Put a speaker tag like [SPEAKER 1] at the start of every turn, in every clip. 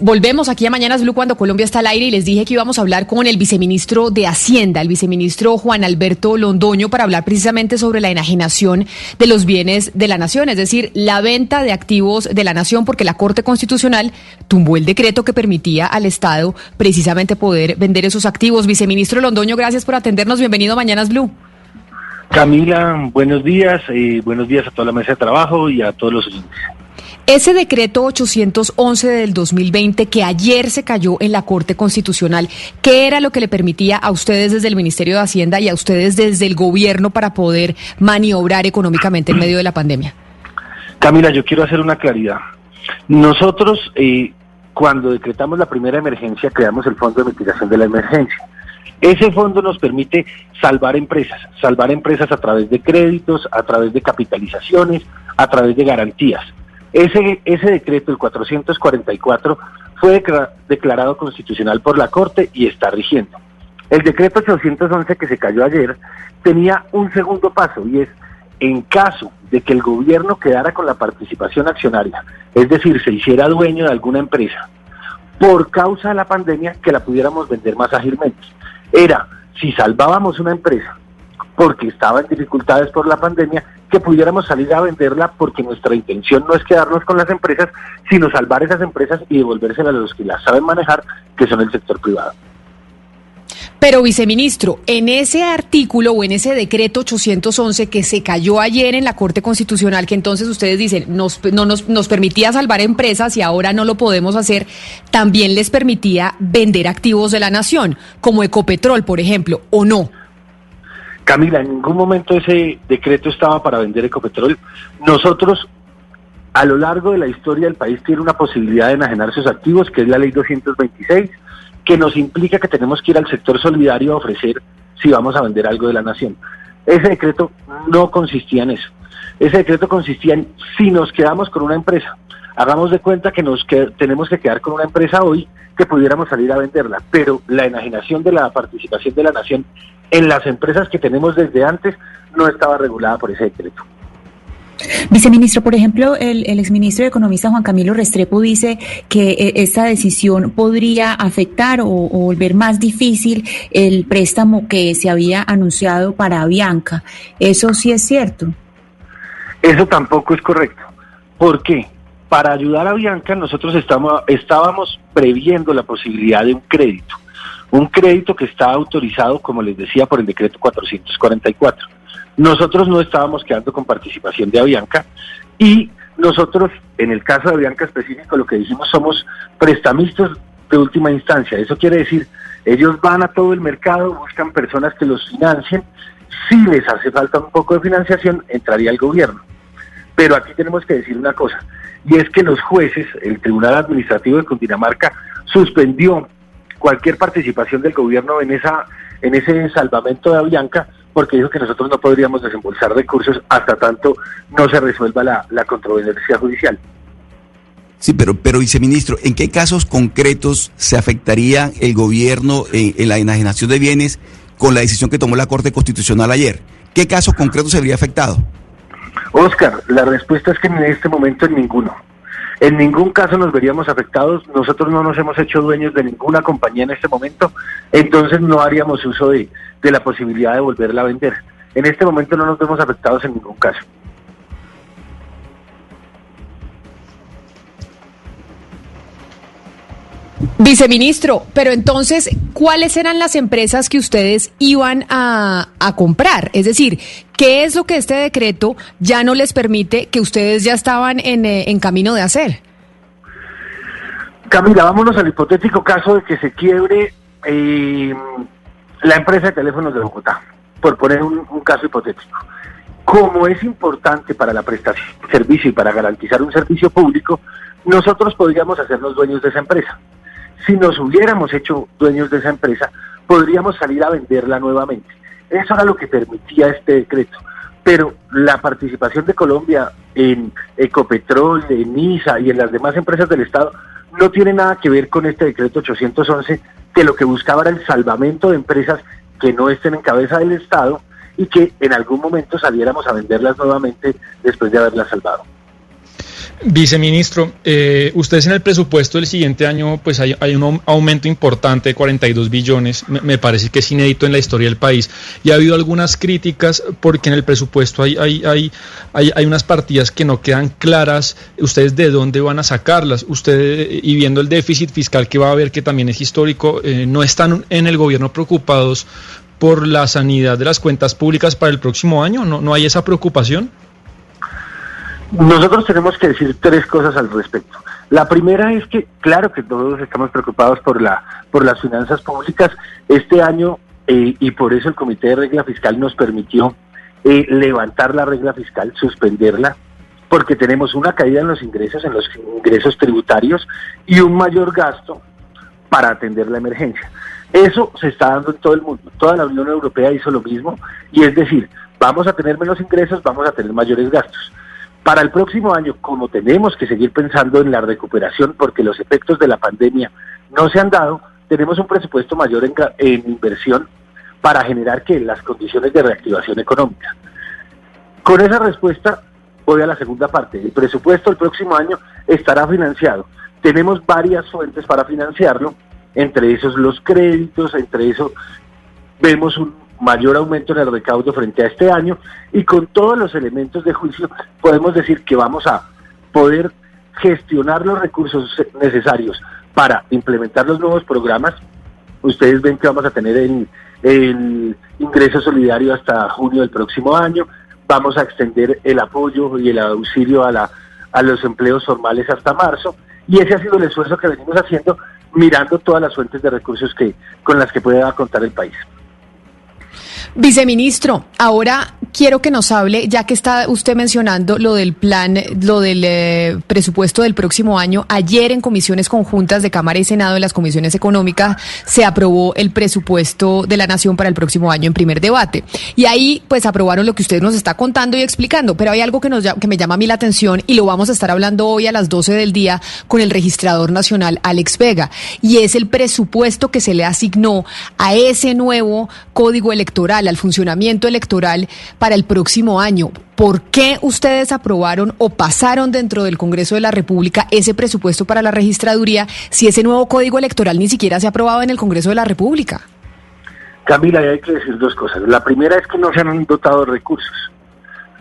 [SPEAKER 1] Volvemos aquí a Mañanas Blue cuando Colombia está al aire y les dije que íbamos a hablar con el viceministro de Hacienda, el viceministro Juan Alberto Londoño para hablar precisamente sobre la enajenación de los bienes de la nación, es decir, la venta de activos de la nación, porque la Corte Constitucional tumbó el decreto que permitía al Estado precisamente poder vender esos activos. Viceministro Londoño, gracias por atendernos. Bienvenido a Mañanas Blue.
[SPEAKER 2] Camila, buenos días, eh, buenos días a toda la mesa de trabajo y a todos los
[SPEAKER 1] ese decreto 811 del 2020 que ayer se cayó en la Corte Constitucional, ¿qué era lo que le permitía a ustedes desde el Ministerio de Hacienda y a ustedes desde el gobierno para poder maniobrar económicamente en medio de la pandemia?
[SPEAKER 2] Camila, yo quiero hacer una claridad. Nosotros, eh, cuando decretamos la primera emergencia, creamos el Fondo de Mitigación de la Emergencia. Ese fondo nos permite salvar empresas, salvar empresas a través de créditos, a través de capitalizaciones, a través de garantías. Ese, ese decreto, el 444, fue declarado constitucional por la Corte y está rigiendo. El decreto 811 que se cayó ayer tenía un segundo paso y es en caso de que el gobierno quedara con la participación accionaria, es decir, se hiciera dueño de alguna empresa, por causa de la pandemia, que la pudiéramos vender más ágilmente. Era, si salvábamos una empresa porque estaba en dificultades por la pandemia, que pudiéramos salir a venderla porque nuestra intención no es quedarnos con las empresas, sino salvar esas empresas y devolvérselas a los que las saben manejar, que son el sector privado.
[SPEAKER 1] Pero, viceministro, en ese artículo o en ese decreto 811 que se cayó ayer en la Corte Constitucional, que entonces ustedes dicen nos, no nos, nos permitía salvar empresas y ahora no lo podemos hacer, también les permitía vender activos de la nación, como Ecopetrol, por ejemplo, ¿o no?
[SPEAKER 2] Camila, en ningún momento ese decreto estaba para vender Ecopetrol. Nosotros, a lo largo de la historia del país, tiene una posibilidad de enajenar sus activos, que es la ley 226, que nos implica que tenemos que ir al sector solidario a ofrecer si vamos a vender algo de la nación. Ese decreto no consistía en eso. Ese decreto consistía en si nos quedamos con una empresa, hagamos de cuenta que nos tenemos que quedar con una empresa hoy que pudiéramos salir a venderla, pero la enajenación de la participación de la nación en las empresas que tenemos desde antes no estaba regulada por ese decreto.
[SPEAKER 1] Viceministro, por ejemplo, el, exministro de Economista Juan Camilo Restrepo dice que eh, esta decisión podría afectar o, volver más difícil el préstamo que se había anunciado para Avianca. ¿Eso sí es cierto?
[SPEAKER 2] Eso tampoco es correcto. ¿Por qué? Para ayudar a Bianca nosotros estamos, estábamos previendo la posibilidad de un crédito un crédito que está autorizado, como les decía, por el decreto 444. Nosotros no estábamos quedando con participación de Avianca y nosotros, en el caso de Avianca específico, lo que dijimos somos prestamistas de última instancia. Eso quiere decir, ellos van a todo el mercado, buscan personas que los financien. Si les hace falta un poco de financiación, entraría el gobierno. Pero aquí tenemos que decir una cosa, y es que los jueces, el Tribunal Administrativo de Cundinamarca, suspendió cualquier participación del gobierno en esa en ese salvamento de Avianca porque dijo que nosotros no podríamos desembolsar recursos hasta tanto no se resuelva la, la controversia judicial.
[SPEAKER 3] Sí, pero, pero viceministro, ¿en qué casos concretos se afectaría el gobierno en, la enajenación de bienes con la decisión que tomó la Corte Constitucional ayer? ¿Qué casos concretos se habría afectado?
[SPEAKER 2] Oscar, la respuesta es que en este momento en ninguno. En ningún caso nos veríamos afectados. Nosotros no nos hemos hecho dueños de ninguna compañía en este momento, entonces no haríamos uso de, la posibilidad de volverla a vender. En este momento no nos vemos afectados en ningún caso.
[SPEAKER 1] Viceministro, pero entonces, ¿cuáles eran las empresas que ustedes iban a, comprar? Es decir, ¿qué es lo que este decreto ya no les permite que ustedes ya estaban en, eh, camino de hacer?
[SPEAKER 2] Camila, vámonos al hipotético caso de que se quiebre eh, la empresa de teléfonos de Bogotá, por poner un caso hipotético. como es importante para la prestación de servicio y para garantizar un servicio público, nosotros podríamos hacernos dueños de esa empresa. Si nos hubiéramos hecho dueños de esa empresa, podríamos salir a venderla nuevamente. Eso era lo que permitía este decreto. Pero la participación de Colombia en Ecopetrol, en NISA y en las demás empresas del Estado no tiene nada que ver con este decreto 811, que lo que buscaba era el salvamento de empresas que no estén en cabeza del Estado y que en algún momento saliéramos a venderlas nuevamente después de haberlas salvado.
[SPEAKER 4] Viceministro, eh, ustedes en el presupuesto del siguiente año, pues hay, un aumento importante de 42 billones, me, parece que es inédito en la historia del país, y ha habido algunas críticas porque en el presupuesto hay, hay, hay, hay, unas partidas que no quedan claras, ustedes de dónde van a sacarlas, ustedes, y viendo el déficit fiscal que va a haber, que también es histórico, eh, no están en el gobierno preocupados por la sanidad de las cuentas públicas para el próximo año, ¿no, no hay esa preocupación?
[SPEAKER 2] Nosotros tenemos que decir tres cosas al respecto. La primera es que, claro que todos estamos preocupados por la por las finanzas públicas. Este año eh, y por eso el Comité de Regla Fiscal nos permitió eh, levantar la regla fiscal, suspenderla, porque tenemos una caída en los ingresos, en los ingresos tributarios y un mayor gasto para atender la emergencia. Eso se está dando en todo el mundo. Toda la Unión Europea hizo lo mismo y es decir, vamos a tener menos ingresos, vamos a tener mayores gastos. Para el próximo año, como tenemos que seguir pensando en la recuperación porque los efectos de la pandemia no se han dado, tenemos un presupuesto mayor en, inversión para generar que las condiciones de reactivación económica. Con esa respuesta voy a la segunda parte. El presupuesto el próximo año estará financiado. Tenemos varias fuentes para financiarlo, entre esos los créditos, entre eso vemos un mayor aumento en el recaudo frente a este año y con todos los elementos de juicio podemos decir que vamos a poder gestionar los recursos necesarios para implementar los nuevos programas. Ustedes ven que vamos a tener el, el ingreso solidario hasta junio del próximo año, vamos a extender el apoyo y el auxilio a, la, a los empleos formales hasta marzo y ese ha sido el esfuerzo que venimos haciendo mirando todas las fuentes de recursos que con las que pueda contar el país.
[SPEAKER 1] Viceministro, ahora quiero que nos hable, ya que está usted mencionando lo del plan, lo del eh, presupuesto del próximo año. Ayer en comisiones conjuntas de Cámara y Senado, en las comisiones económicas, se aprobó el presupuesto de la Nación para el próximo año en primer debate. Y ahí, pues, aprobaron lo que usted nos está contando y explicando. Pero hay algo que, nos, que me llama a mí la atención y lo vamos a estar hablando hoy a las 12 del día con el registrador nacional, Alex Vega. Y es el presupuesto que se le asignó a ese nuevo código electoral, al funcionamiento electoral para el próximo año. ¿Por qué ustedes aprobaron o pasaron dentro del Congreso de la República ese presupuesto para la registraduría si ese nuevo código electoral ni siquiera se ha aprobado en el Congreso de la República?
[SPEAKER 2] Camila, hay que decir dos cosas. La primera es que no se han dotado recursos.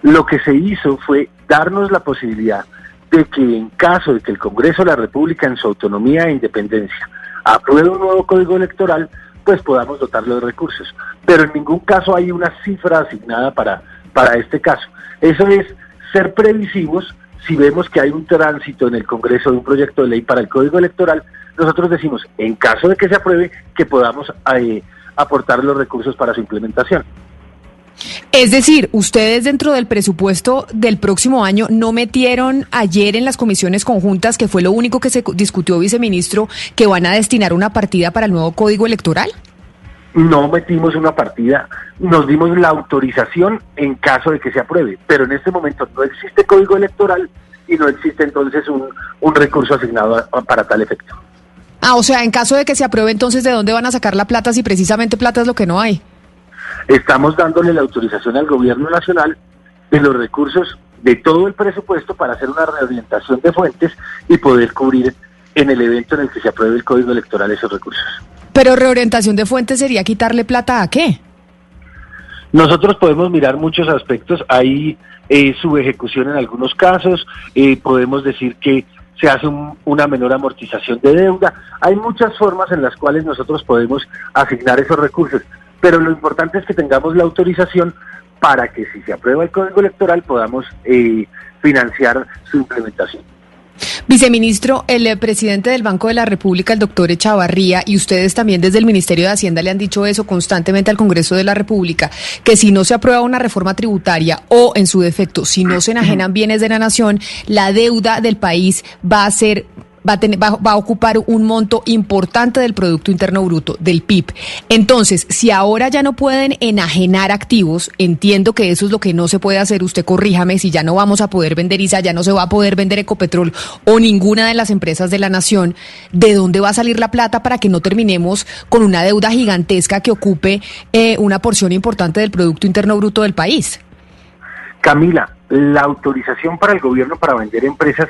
[SPEAKER 2] Lo que se hizo fue darnos la posibilidad de que en caso de que el Congreso de la República en su autonomía e independencia apruebe un nuevo código electoral, pues podamos dotarlo de recursos. Pero en ningún caso hay una cifra asignada para, para este caso. Eso es ser previsivos. Si vemos que hay un tránsito en el Congreso de un proyecto de ley para el Código Electoral, nosotros decimos, en caso de que se apruebe, que podamos eh, aportar los recursos para su implementación.
[SPEAKER 1] Es decir, ustedes dentro del presupuesto del próximo año no metieron ayer en las comisiones conjuntas, que fue lo único que se discutió, viceministro, que van a destinar una partida para el nuevo código electoral.
[SPEAKER 2] No metimos una partida, nos dimos la autorización en caso de que se apruebe, pero en este momento no existe código electoral y no existe entonces un, un recurso asignado para tal efecto.
[SPEAKER 1] Ah, o sea, en caso de que se apruebe, entonces, ¿de dónde van a sacar la plata si precisamente plata es lo que no hay?
[SPEAKER 2] Estamos dándole la autorización al gobierno nacional de los recursos de todo el presupuesto para hacer una reorientación de fuentes y poder cubrir en el evento en el que se apruebe el código electoral esos recursos.
[SPEAKER 1] Pero reorientación de fuentes sería quitarle plata a qué?
[SPEAKER 2] Nosotros podemos mirar muchos aspectos. Hay eh, su ejecución en algunos casos. Eh, podemos decir que se hace una menor amortización de deuda. Hay muchas formas en las cuales nosotros podemos asignar esos recursos pero lo importante es que tengamos la autorización para que si se aprueba el código electoral podamos eh, financiar su implementación.
[SPEAKER 1] Viceministro, el eh, presidente del Banco de la República, el doctor Echavarría, y ustedes también desde el Ministerio de Hacienda le han dicho eso constantemente al Congreso de la República, que si no se aprueba una reforma tributaria o, en su defecto, si no se enajenan bienes de la nación, la deuda del país va a ser va a, tener, va, a ocupar un monto importante del Producto Interno Bruto, del PIB. Entonces, si ahora ya no pueden enajenar activos, entiendo que eso es lo que no se puede hacer, usted corríjame, si ya no vamos a poder vender ISA, ya no se va a poder vender Ecopetrol o ninguna de las empresas de la nación, ¿de dónde va a salir la plata para que no terminemos con una deuda gigantesca que ocupe eh, una porción importante del Producto Interno Bruto del país?
[SPEAKER 2] Camila, la autorización para el gobierno para vender empresas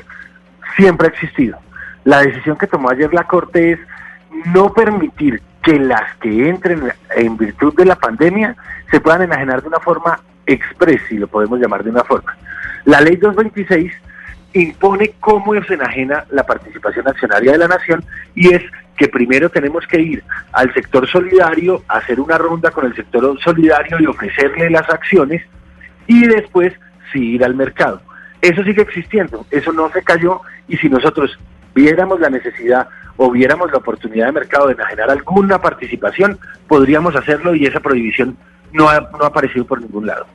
[SPEAKER 2] siempre ha existido. La decisión que tomó ayer la Corte es no permitir que las que entren en virtud de la pandemia se puedan enajenar de una forma express, si lo podemos llamar de una forma. La ley 226 impone cómo se enajena la participación accionaria de la nación y es que primero tenemos que ir al sector solidario, hacer una ronda con el sector solidario y ofrecerle las acciones y después sí ir al mercado. Eso sigue existiendo, eso no se cayó y si nosotros viéramos la necesidad o viéramos la oportunidad de mercado de enajenar alguna participación, podríamos hacerlo y esa prohibición no ha, no ha aparecido por ningún lado.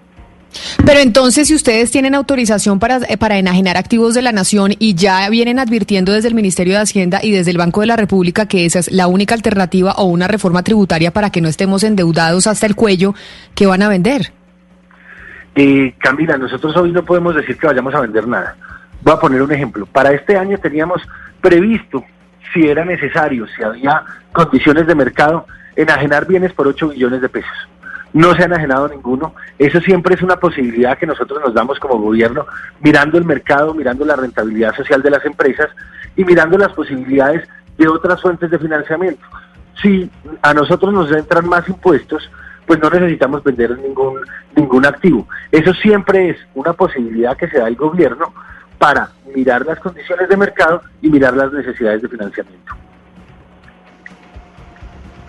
[SPEAKER 1] Pero entonces, si ustedes tienen autorización para, eh, para enajenar activos de la nación y ya vienen advirtiendo desde el Ministerio de Hacienda y desde el Banco de la República que esa es la única alternativa o una reforma tributaria para que no estemos endeudados hasta el cuello, ¿qué van a vender?
[SPEAKER 2] Eh, Camila, nosotros hoy no podemos decir que vayamos a vender nada. Voy a poner un ejemplo. Para este año teníamos previsto, si era necesario, si había condiciones de mercado, enajenar bienes por 8 billones de pesos. No se ha enajenado ninguno. Eso siempre es una posibilidad que nosotros nos damos como gobierno, mirando el mercado, mirando la rentabilidad social de las empresas y mirando las posibilidades de otras fuentes de financiamiento. Si a nosotros nos entran más impuestos, pues no necesitamos vender ningún, ningún activo. Eso siempre es una posibilidad que se da el gobierno para mirar las condiciones de mercado y mirar las necesidades de financiamiento.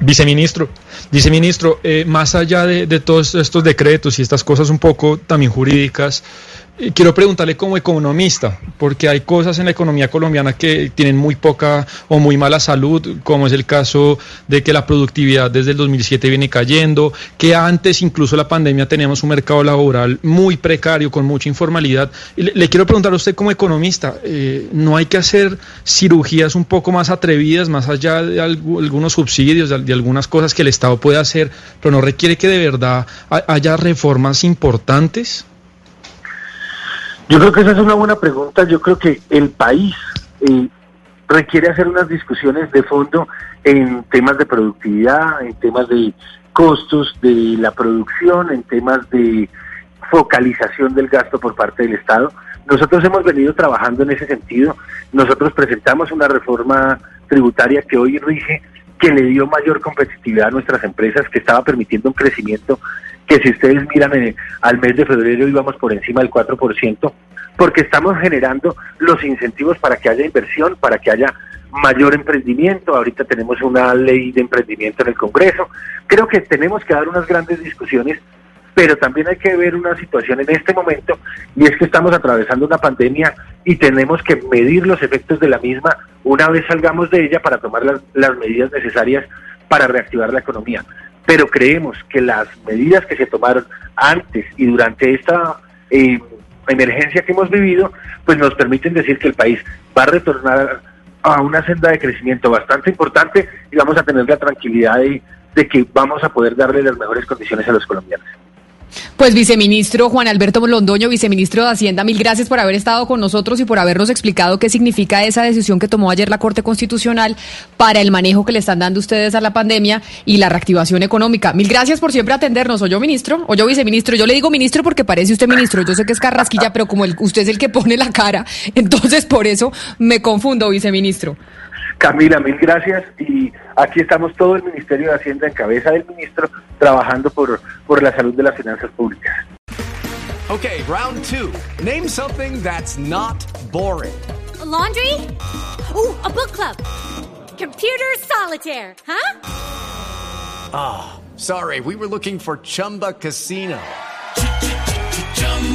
[SPEAKER 4] Viceministro, viceministro, eh, más allá de, de, todos estos decretos y estas cosas un poco también jurídicas, quiero preguntarle como economista, porque hay cosas en la economía colombiana que tienen muy poca o muy mala salud, como es el caso de que la productividad desde el 2007 viene cayendo, que antes incluso la pandemia teníamos un mercado laboral muy precario, con mucha informalidad. Le, quiero preguntar a usted como economista, eh, ¿no hay que hacer cirugías un poco más atrevidas, más allá de algunos subsidios, de, de algunas cosas que el Estado puede hacer, pero no requiere que de verdad haya reformas importantes?
[SPEAKER 2] Yo creo que esa es una buena pregunta. Yo creo que el país eh, requiere hacer unas discusiones de fondo en temas de productividad, en temas de costos de la producción, en temas de focalización del gasto por parte del Estado. Nosotros hemos venido trabajando en ese sentido. Nosotros presentamos una reforma tributaria que hoy rige, que le dio mayor competitividad a nuestras empresas, que estaba permitiendo un crecimiento que si ustedes miran eh, al mes de febrero íbamos por encima del 4%, porque estamos generando los incentivos para que haya inversión, para que haya mayor emprendimiento. Ahorita tenemos una ley de emprendimiento en el Congreso. Creo que tenemos que dar unas grandes discusiones, pero también hay que ver una situación en este momento y es que estamos atravesando una pandemia y tenemos que medir los efectos de la misma una vez salgamos de ella para tomar las, las medidas necesarias para reactivar la economía pero creemos que las medidas que se tomaron antes y durante esta eh, emergencia que hemos vivido, pues nos permiten decir que el país va a retornar a una senda de crecimiento bastante importante y vamos a tener la tranquilidad de, de que vamos a poder darle las mejores condiciones a los colombianos.
[SPEAKER 1] Pues viceministro Juan Alberto Londoño, viceministro de Hacienda, mil gracias por haber estado con nosotros y por habernos explicado qué significa esa decisión que tomó ayer la Corte Constitucional para el manejo que le están dando ustedes a la pandemia y la reactivación económica. Mil gracias por siempre atendernos. O yo ministro, o yo viceministro. Yo le digo ministro porque parece usted ministro. Yo sé que es carrasquilla, pero como usted es el que pone la cara, entonces por eso me confundo, viceministro.
[SPEAKER 2] Camila, mil gracias y aquí estamos todo el Ministerio de Hacienda en cabeza del ministro trabajando por, por la salud de las finanzas públicas.
[SPEAKER 5] Okay, round two. Name something that's not boring.
[SPEAKER 6] A laundry? Ooh, a book club. Computer solitaire, huh?
[SPEAKER 5] Ah, oh, sorry, we were looking for Chumba Casino.